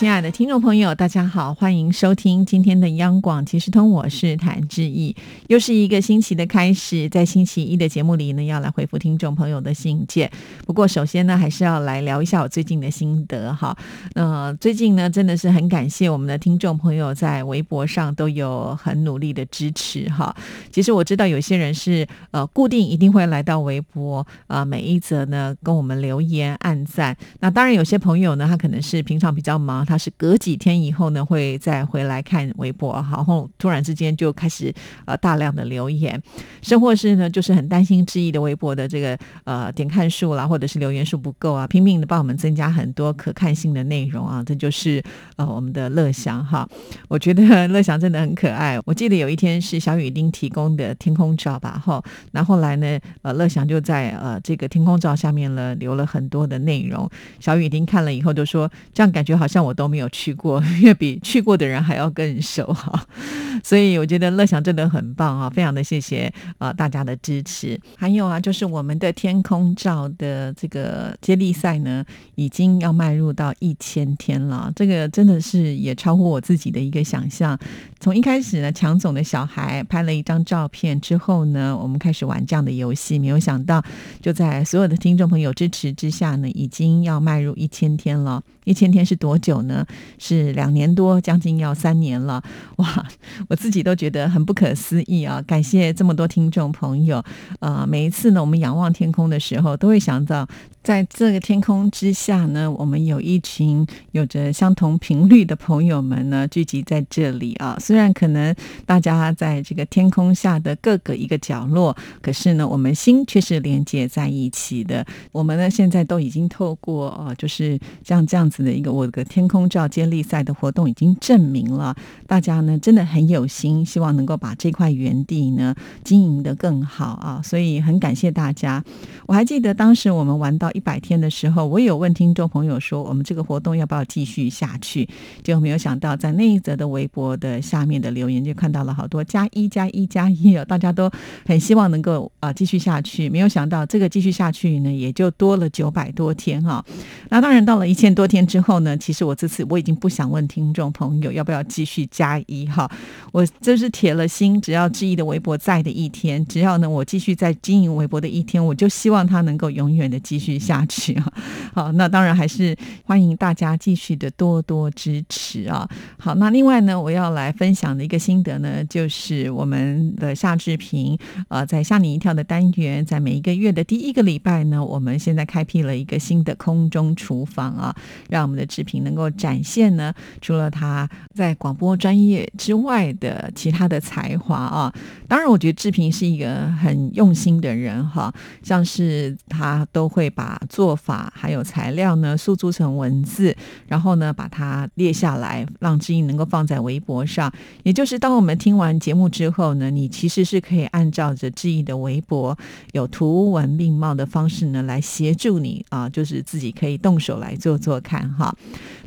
亲爱的听众朋友，大家好，欢迎收听今天的央广即时通，我是谭志毅。又是一个星期的开始，在星期一的节目里呢，要来回复听众朋友的信件。不过，首先呢，还是要来聊一下我最近的心得哈。呃，最近呢，真的是很感谢我们的听众朋友在微博上都有很努力的支持哈。其实我知道有些人是呃固定一定会来到微博啊，每一则呢跟我们留言按赞。那当然有些朋友呢，他可能是平常比较忙。他是隔几天以后呢，会再回来看微博，然后突然之间就开始呃大量的留言，甚或是呢，就是很担心志毅的微博的这个呃点看数啦，或者是留言数不够啊，拼命的帮我们增加很多可看性的内容啊，这就是呃我们的乐祥哈。我觉得乐祥真的很可爱。我记得有一天是小雨丁提供的天空照吧，哈，那后来呢，呃乐祥就在呃这个天空照下面呢留了很多的内容，小雨丁看了以后就说，这样感觉好像我。都没有去过，因为比去过的人还要更熟哈，所以我觉得乐享真的很棒啊，非常的谢谢啊大家的支持。还有啊，就是我们的天空照的这个接力赛呢，已经要迈入到一千天了，这个真的是也超乎我自己的一个想象。从一开始呢，强总的小孩拍了一张照片之后呢，我们开始玩这样的游戏，没有想到就在所有的听众朋友支持之下呢，已经要迈入一千天了。一千天是多久呢？是两年多，将近要三年了。哇，我自己都觉得很不可思议啊！感谢这么多听众朋友。呃，每一次呢，我们仰望天空的时候，都会想到。在这个天空之下呢，我们有一群有着相同频率的朋友们呢，聚集在这里啊。虽然可能大家在这个天空下的各个一个角落，可是呢，我们心却是连接在一起的。我们呢，现在都已经透过呃，就是像这样子的一个我的天空照接力赛的活动，已经证明了大家呢真的很有心，希望能够把这块园地呢经营的更好啊。所以很感谢大家。我还记得当时我们玩到。一百天的时候，我有问听众朋友说，我们这个活动要不要继续下去？结果没有想到，在那一则的微博的下面的留言，就看到了好多加一加一加一哦，大家都很希望能够啊继续下去。没有想到，这个继续下去呢，也就多了九百多天哈。那当然到了一千多天之后呢，其实我这次我已经不想问听众朋友要不要继续加一哈。我这是铁了心，只要志毅的微博在的一天，只要呢我继续在经营微博的一天，我就希望他能够永远的继续。下去啊，好，那当然还是欢迎大家继续的多多支持啊。好，那另外呢，我要来分享的一个心得呢，就是我们的夏志平呃，在吓你一跳的单元，在每一个月的第一个礼拜呢，我们现在开辟了一个新的空中厨房啊，让我们的志平能够展现呢，除了他在广播专业之外的其他的才华啊。当然，我觉得志平是一个很用心的人哈，像是他都会把。做法还有材料呢，诉诸成文字，然后呢，把它列下来，让知音能够放在微博上。也就是当我们听完节目之后呢，你其实是可以按照着知音的微博有图文并茂的方式呢，来协助你啊，就是自己可以动手来做做看哈。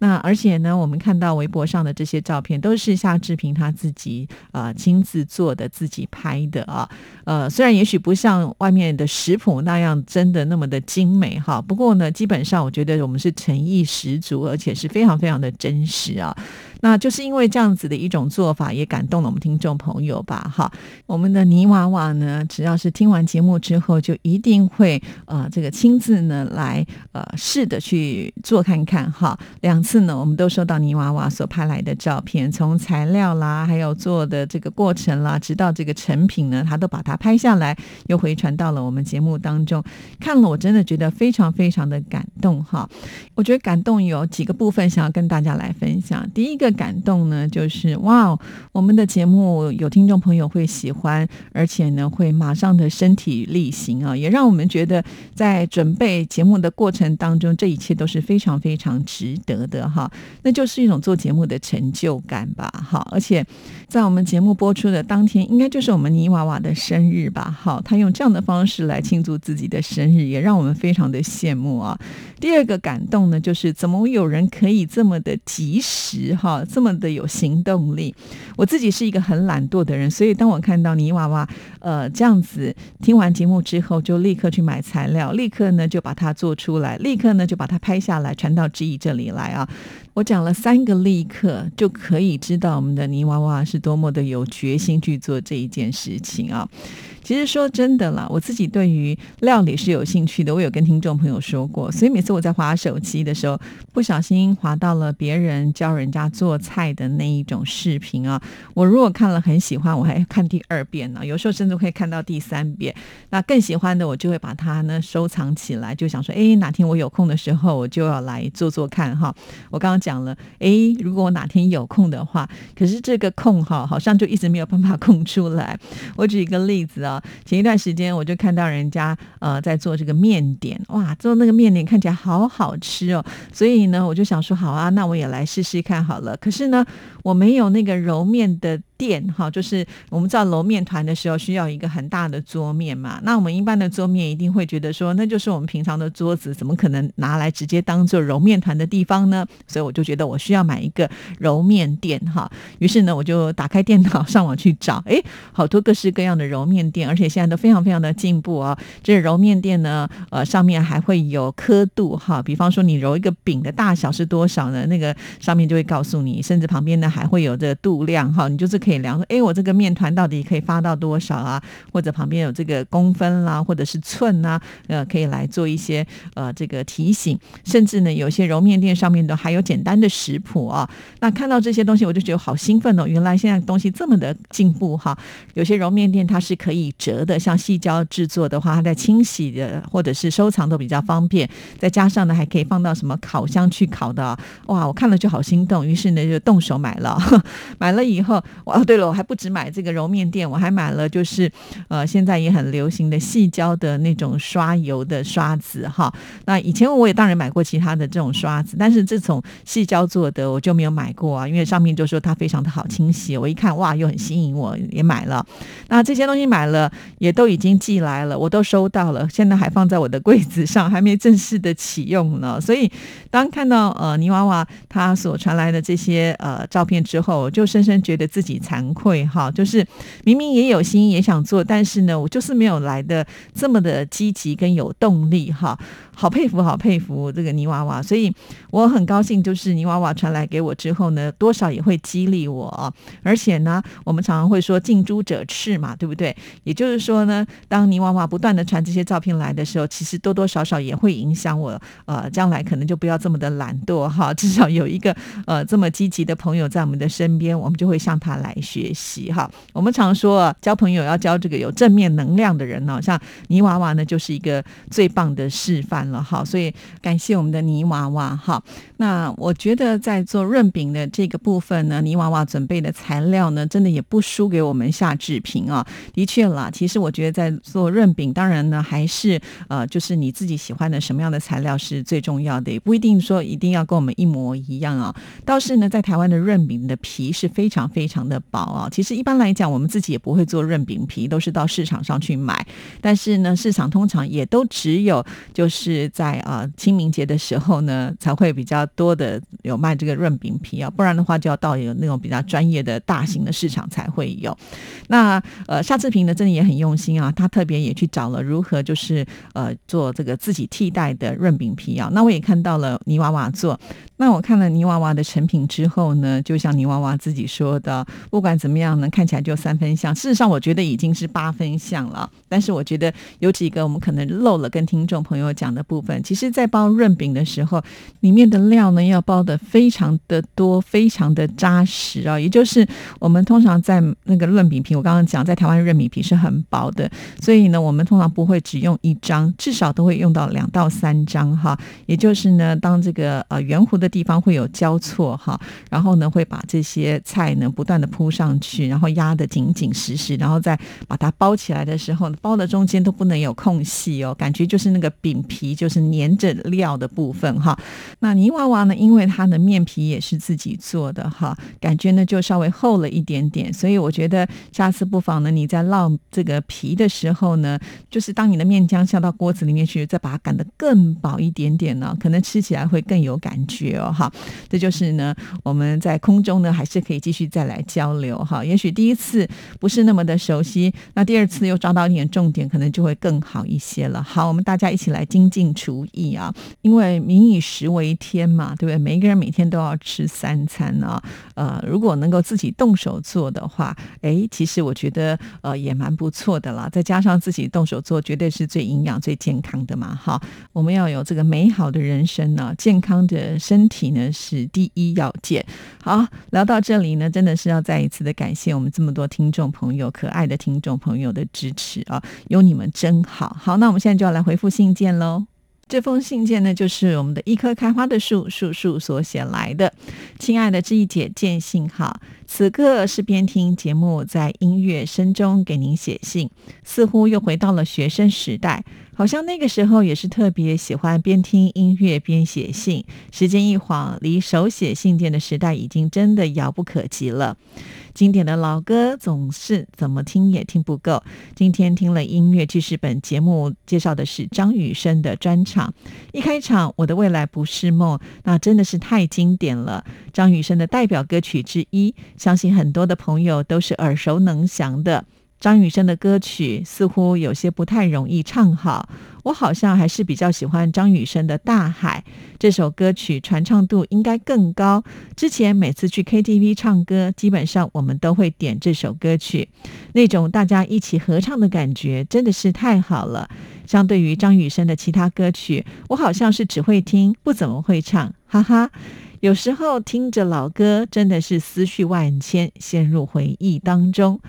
那而且呢，我们看到微博上的这些照片，都是夏志平他自己啊亲自做的、自己拍的啊。呃，虽然也许不像外面的食谱那样真的那么的精美哈，不过呢，基本上我觉得我们是诚意十足，而且是非常非常的真实啊。那就是因为这样子的一种做法，也感动了我们听众朋友吧？哈，我们的泥娃娃呢，只要是听完节目之后，就一定会呃，这个亲自呢来呃试着去做看看哈。两次呢，我们都收到泥娃娃所拍来的照片，从材料啦，还有做的这个过程啦，直到这个成品呢，他都把它拍下来，又回传到了我们节目当中。看了我真的觉得非常非常的感动哈。我觉得感动有几个部分想要跟大家来分享。第一个。感动呢，就是哇，我们的节目有听众朋友会喜欢，而且呢会马上的身体力行啊，也让我们觉得在准备节目的过程当中，这一切都是非常非常值得的哈。那就是一种做节目的成就感吧，哈。而且在我们节目播出的当天，应该就是我们泥娃娃的生日吧，好，他用这样的方式来庆祝自己的生日，也让我们非常的羡慕啊。第二个感动呢，就是怎么有人可以这么的及时哈，这么的有行动力。我自己是一个很懒惰的人，所以当我看到泥娃娃呃这样子听完节目之后，就立刻去买材料，立刻呢就把它做出来，立刻呢就把它拍下来传到知怡这里来啊。我讲了三个立刻，就可以知道我们的泥娃娃是多么的有决心去做这一件事情啊。其实说真的啦，我自己对于料理是有兴趣的。我有跟听众朋友说过，所以每次我在划手机的时候，不小心划到了别人教人家做菜的那一种视频啊，我如果看了很喜欢，我还看第二遍呢。有时候甚至会看到第三遍。那更喜欢的，我就会把它呢收藏起来，就想说，哎，哪天我有空的时候，我就要来做做看哈。我刚刚讲了，哎，如果我哪天有空的话，可是这个空哈，好像就一直没有办法空出来。我举一个例子啊。前一段时间我就看到人家呃在做这个面点，哇，做那个面点看起来好好吃哦，所以呢我就想说好啊，那我也来试试看好了。可是呢我没有那个揉面的。店哈，就是我们知道揉面团的时候需要一个很大的桌面嘛。那我们一般的桌面一定会觉得说，那就是我们平常的桌子，怎么可能拿来直接当做揉面团的地方呢？所以我就觉得我需要买一个揉面店哈。于是呢，我就打开电脑上网去找，哎，好多各式各样的揉面店，而且现在都非常非常的进步啊。这揉面店呢，呃，上面还会有刻度哈，比方说你揉一个饼的大小是多少呢？那个上面就会告诉你，甚至旁边呢还会有这个度量哈，你就是可以。可以量说，哎，我这个面团到底可以发到多少啊？或者旁边有这个公分啦，或者是寸啊，呃，可以来做一些呃这个提醒。甚至呢，有些揉面店上面都还有简单的食谱啊。那看到这些东西，我就觉得好兴奋哦！原来现在东西这么的进步哈。有些揉面店它是可以折的，像细胶制作的话，它在清洗的或者是收藏都比较方便。再加上呢，还可以放到什么烤箱去烤的，哇！我看了就好心动，于是呢就动手买了。买了以后，哇！对了，我还不止买这个揉面垫，我还买了就是，呃，现在也很流行的细胶的那种刷油的刷子哈。那以前我也当然买过其他的这种刷子，但是这种细胶做的我就没有买过啊，因为上面就说它非常的好清洗。我一看哇，又很吸引我，也买了。那这些东西买了也都已经寄来了，我都收到了，现在还放在我的柜子上，还没正式的启用呢。所以当看到呃泥娃娃他所传来的这些呃照片之后，我就深深觉得自己。惭愧哈，就是明明也有心也想做，但是呢，我就是没有来的这么的积极跟有动力哈。好佩服，好佩服这个泥娃娃，所以我很高兴，就是泥娃娃传来给我之后呢，多少也会激励我。而且呢，我们常常会说近朱者赤嘛，对不对？也就是说呢，当泥娃娃不断的传这些照片来的时候，其实多多少少也会影响我。呃，将来可能就不要这么的懒惰哈，至少有一个呃这么积极的朋友在我们的身边，我们就会向他来学习哈。我们常说啊交朋友要交这个有正面能量的人呢，像泥娃娃呢，就是一个最棒的示范。了哈，所以感谢我们的泥娃娃哈。那我觉得在做润饼的这个部分呢，泥娃娃准备的材料呢，真的也不输给我们夏志平啊。的确啦，其实我觉得在做润饼，当然呢，还是呃，就是你自己喜欢的什么样的材料是最重要的，也不一定说一定要跟我们一模一样啊。倒是呢，在台湾的润饼的皮是非常非常的薄啊。其实一般来讲，我们自己也不会做润饼皮，都是到市场上去买。但是呢，市场通常也都只有就是。是在啊清明节的时候呢，才会比较多的有卖这个润饼皮啊，不然的话就要到有那种比较专业的大型的市场才会有。那呃夏志平呢，真的也很用心啊，他特别也去找了如何就是呃做这个自己替代的润饼皮啊。那我也看到了泥娃娃做，那我看了泥娃娃的成品之后呢，就像泥娃娃自己说的，不管怎么样呢，看起来就三分像。事实上，我觉得已经是八分像了。但是我觉得有几个我们可能漏了跟听众朋友讲的部分。其实，在包润饼的时候，里面的料呢要包的非常的多，非常的扎实啊。也就是我们通常在那个润饼皮，我刚刚讲，在台湾润饼皮是很薄的，所以呢，我们通常不会只用一张，至少都会用到两到三张哈。也就是呢，当这个呃圆弧的地方会有交错哈，然后呢会把这些菜呢不断的铺上去，然后压得紧紧实实，然后再把它包起来的时候，包的中间都不能有空隙哦，感觉就是那个饼皮就是粘着料的部分哈。那泥娃娃呢，因为它的面皮也是自己做的哈，感觉呢就稍微厚了一点点，所以我觉得下次不妨呢你在烙这个皮的时候呢，就是当你的面浆下到锅子里面去，再把它擀得更薄一点点呢，可能吃起来会更有感觉哦哈。这就是呢我们在空中呢还是可以继续再来交流哈。也许第一次不是那么的熟悉，那第二次又抓到一点重点，可能就会更好一些了。好，我们大家一起来精进定厨艺啊，因为民以食为天嘛，对不对？每一个人每天都要吃三餐啊。呃，如果能够自己动手做的话，哎，其实我觉得呃也蛮不错的啦。再加上自己动手做，绝对是最营养、最健康的嘛。哈，我们要有这个美好的人生呢，健康的身体呢是第一要件。好，聊到这里呢，真的是要再一次的感谢我们这么多听众朋友、可爱的听众朋友的支持啊，有你们真好。好，那我们现在就要来回复信件喽。这封信件呢，就是我们的一棵开花的树树树所写来的。亲爱的志毅姐，见信好。此刻是边听节目，在音乐声中给您写信，似乎又回到了学生时代。好像那个时候也是特别喜欢边听音乐边写信。时间一晃，离手写信件的时代已经真的遥不可及了。经典的老歌总是怎么听也听不够。今天听了音乐记事本节目，介绍的是张雨生的专场。一开场，《我的未来不是梦》，那真的是太经典了。张雨生的代表歌曲之一，相信很多的朋友都是耳熟能详的。张雨生的歌曲似乎有些不太容易唱好，我好像还是比较喜欢张雨生的《大海》这首歌曲，传唱度应该更高。之前每次去 KTV 唱歌，基本上我们都会点这首歌曲，那种大家一起合唱的感觉真的是太好了。相对于张雨生的其他歌曲，我好像是只会听，不怎么会唱，哈哈。有时候听着老歌，真的是思绪万千，陷入回忆当中，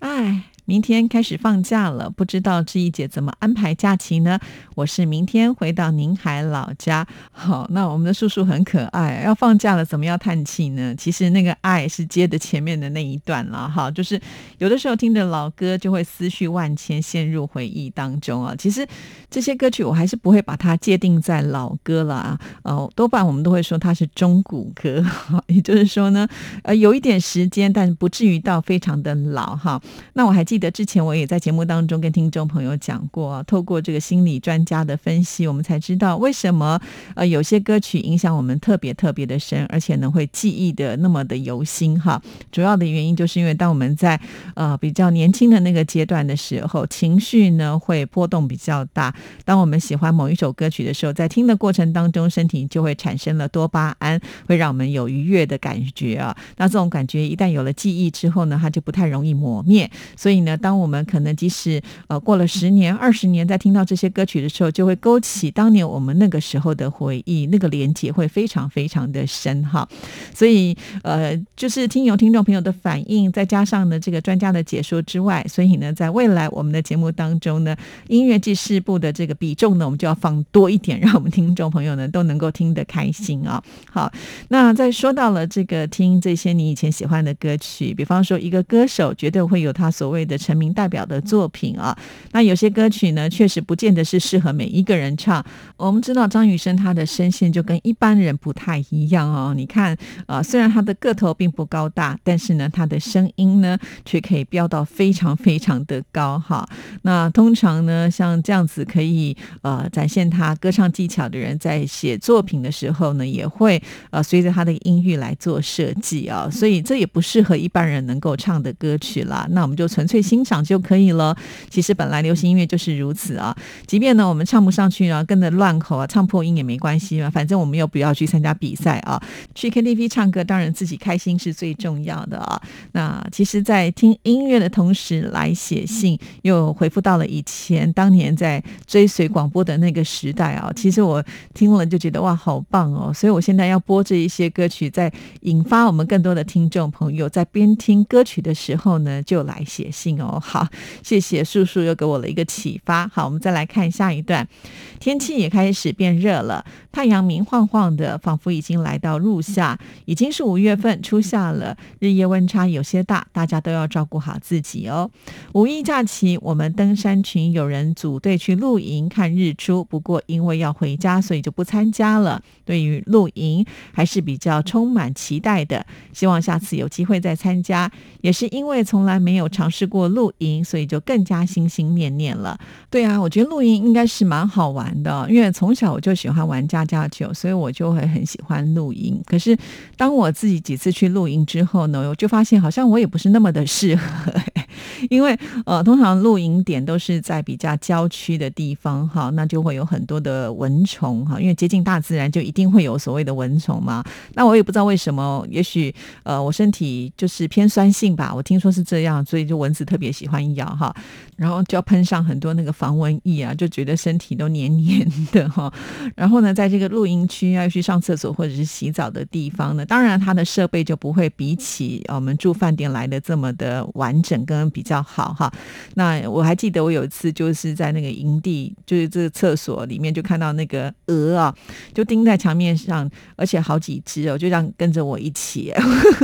唉。明天开始放假了，不知道志毅姐怎么安排假期呢？我是明天回到宁海老家。好，那我们的叔叔很可爱，要放假了怎么要叹气呢？其实那个爱是接的前面的那一段了哈，就是有的时候听着老歌就会思绪万千，陷入回忆当中啊。其实这些歌曲我还是不会把它界定在老歌了啊，呃，多半我们都会说它是中古歌，也就是说呢，呃，有一点时间，但不至于到非常的老哈。那我还记。记得之前我也在节目当中跟听众朋友讲过，透过这个心理专家的分析，我们才知道为什么呃有些歌曲影响我们特别特别的深，而且呢会记忆的那么的犹新哈。主要的原因就是因为当我们在呃比较年轻的那个阶段的时候，情绪呢会波动比较大。当我们喜欢某一首歌曲的时候，在听的过程当中，身体就会产生了多巴胺，会让我们有愉悦的感觉啊。那这种感觉一旦有了记忆之后呢，它就不太容易磨灭，所以。那当我们可能即使呃过了十年、二十年，在听到这些歌曲的时候，就会勾起当年我们那个时候的回忆，那个连接会非常非常的深哈。所以呃，就是听有听众朋友的反应，再加上呢这个专家的解说之外，所以呢，在未来我们的节目当中呢，音乐记事部的这个比重呢，我们就要放多一点，让我们听众朋友呢都能够听得开心啊。好，那在说到了这个听这些你以前喜欢的歌曲，比方说一个歌手绝对会有他所谓的。成名代表的作品啊，那有些歌曲呢，确实不见得是适合每一个人唱。我们知道张雨生他的声线就跟一般人不太一样哦。你看啊，虽然他的个头并不高大，但是呢，他的声音呢却可以飙到非常非常的高哈。那通常呢，像这样子可以呃展现他歌唱技巧的人，在写作品的时候呢，也会呃随着他的音域来做设计啊。所以这也不适合一般人能够唱的歌曲啦。那我们就纯粹。欣赏就可以了。其实本来流行音乐就是如此啊，即便呢我们唱不上去啊，跟着乱口啊，唱破音也没关系嘛，反正我们又不要去参加比赛啊。去 KTV 唱歌，当然自己开心是最重要的啊。那其实，在听音乐的同时来写信，又回复到了以前当年在追随广播的那个时代啊。其实我听了就觉得哇，好棒哦！所以我现在要播这一些歌曲，在引发我们更多的听众朋友在边听歌曲的时候呢，就来写信哦。好，谢谢叔叔又给我了一个启发。好，我们再来看下一段，天气也开始变热了，太阳明晃晃的，仿佛已经来到入夏，已经是五月份初夏了，日夜温差有些大，大家都要照顾好自己哦。五一假期，我们登山群有人组队去露营看日出，不过因为要回家，所以就不参加了。对于露营还是比较充满期待的，希望下次有机会再参加。也是因为从来没有尝试过我露营，所以就更加心心念念了。对啊，我觉得露营应该是蛮好玩的，因为从小我就喜欢玩家家酒，所以我就会很喜欢露营。可是当我自己几次去露营之后呢，我就发现好像我也不是那么的适合。因为呃，通常露营点都是在比较郊区的地方哈，那就会有很多的蚊虫哈。因为接近大自然，就一定会有所谓的蚊虫嘛。那我也不知道为什么，也许呃，我身体就是偏酸性吧，我听说是这样，所以就蚊子特别喜欢咬哈。然后就要喷上很多那个防蚊液啊，就觉得身体都黏黏的哈。然后呢，在这个露营区要去上厕所或者是洗澡的地方呢，当然它的设备就不会比起我们住饭店来的这么的完整跟比较好哈。那我还记得我有一次就是在那个营地，就是这个厕所里面就看到那个鹅啊，就钉在墙面上，而且好几只哦，就这样跟着我一起，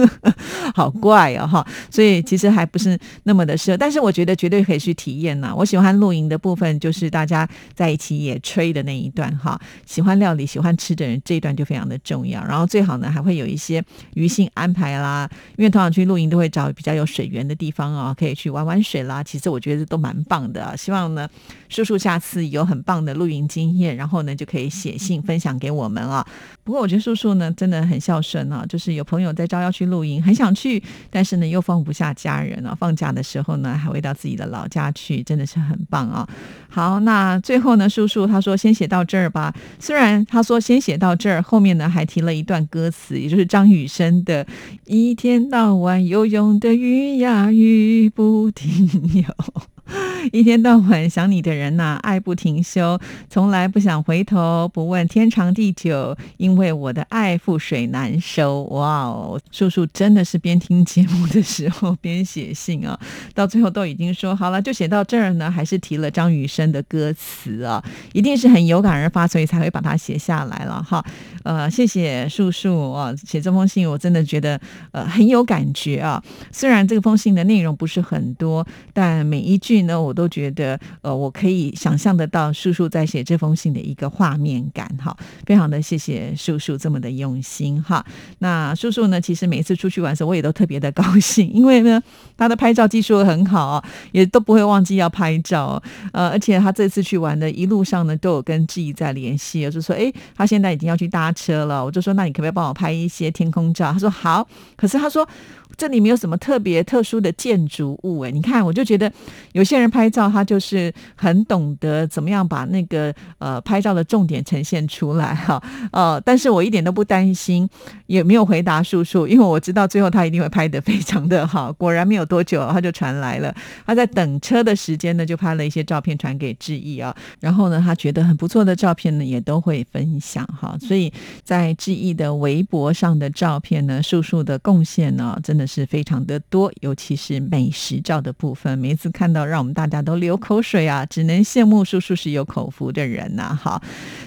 好怪哦哈。所以其实还不是那么的但是我觉得绝对可以去。体验呐，我喜欢露营的部分，就是大家在一起野炊的那一段哈。喜欢料理、喜欢吃的人，这一段就非常的重要。然后最好呢，还会有一些余性安排啦，因为通常去露营都会找比较有水源的地方啊，可以去玩玩水啦。其实我觉得都蛮棒的。希望呢，叔叔下次有很棒的露营经验，然后呢就可以写信分享给我们啊。不过我觉得叔叔呢真的很孝顺啊，就是有朋友在招要去露营，很想去，但是呢又放不下家人啊。放假的时候呢，还会到自己的老家。去真的是很棒啊！好，那最后呢，叔叔他说先写到这儿吧。虽然他说先写到这儿，后面呢还提了一段歌词，也就是张雨生的“一天到晚游泳的鱼呀鱼不停游”。一天到晚想你的人呐，爱不停休，从来不想回头，不问天长地久，因为我的爱覆水难收。哇哦，叔叔真的是边听节目的时候边写信啊，到最后都已经说好了，就写到这儿呢，还是提了张雨生的歌词啊，一定是很有感而发，所以才会把它写下来了哈。呃，谢谢叔叔啊，写这封信我真的觉得呃很有感觉啊。虽然这封信的内容不是很多，但每一句呢，我都觉得呃，我可以想象得到叔叔在写这封信的一个画面感哈。非常的谢谢叔叔这么的用心哈。那叔叔呢，其实每次出去玩的时候，我也都特别的高兴，因为呢，他的拍照技术很好，也都不会忘记要拍照。呃，而且他这次去玩的一路上呢，都有跟志毅在联系，就说哎，他现在已经要去搭。车了，我就说那你可不可以帮我拍一些天空照？他说好，可是他说这里没有什么特别特殊的建筑物哎，你看我就觉得有些人拍照他就是很懂得怎么样把那个呃拍照的重点呈现出来哈呃，但是我一点都不担心，也没有回答叔叔，因为我知道最后他一定会拍得非常的好。果然没有多久他就传来了，他在等车的时间呢就拍了一些照片传给志毅啊，然后呢他觉得很不错的照片呢也都会分享哈，所以。在志毅的微博上的照片呢，叔叔的贡献呢，真的是非常的多，尤其是美食照的部分，每一次看到让我们大家都流口水啊，只能羡慕叔叔是有口福的人呐。哈，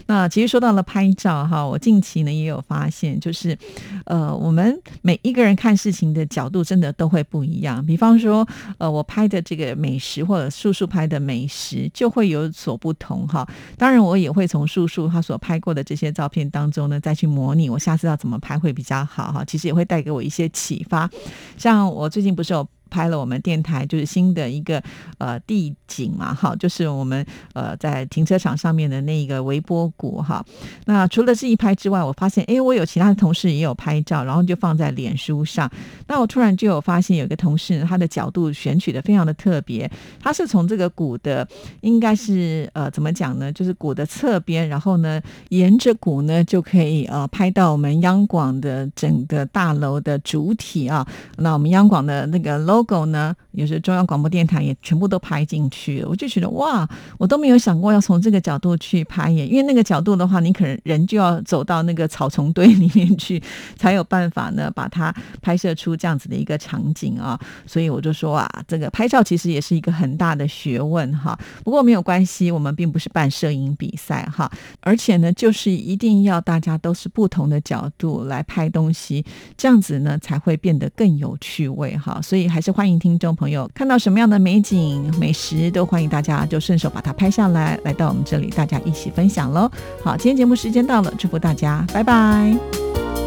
那其实说到了拍照哈，我近期呢也有发现，就是呃，我们每一个人看事情的角度真的都会不一样。比方说，呃，我拍的这个美食或者叔叔拍的美食就会有所不同哈。当然，我也会从叔叔他所拍过的这些照片当中。呢，再去模拟，我下次要怎么拍会比较好哈？其实也会带给我一些启发。像我最近不是有拍了我们电台就是新的一个呃地景嘛，哈，就是我们呃在停车场上面的那个微波谷哈。那除了这一拍之外，我发现哎，我有其他的同事也有拍照，然后就放在脸书上。那我突然就有发现，有个同事他的角度选取的非常的特别，他是从这个谷的应该是呃怎么讲呢？就是谷的侧边，然后呢沿着谷呢就可以呃拍到我们央广的整个大楼的主体啊。那我们央广的那个 logo。狗呢，也是中央广播电台也全部都拍进去，我就觉得哇，我都没有想过要从这个角度去拍耶，因为那个角度的话，你可能人就要走到那个草丛堆里面去，才有办法呢把它拍摄出这样子的一个场景啊。所以我就说啊，这个拍照其实也是一个很大的学问哈。不过没有关系，我们并不是办摄影比赛哈，而且呢，就是一定要大家都是不同的角度来拍东西，这样子呢才会变得更有趣味哈。所以还是。欢迎听众朋友看到什么样的美景、美食，都欢迎大家就顺手把它拍下来，来到我们这里，大家一起分享喽。好，今天节目时间到了，祝福大家，拜拜。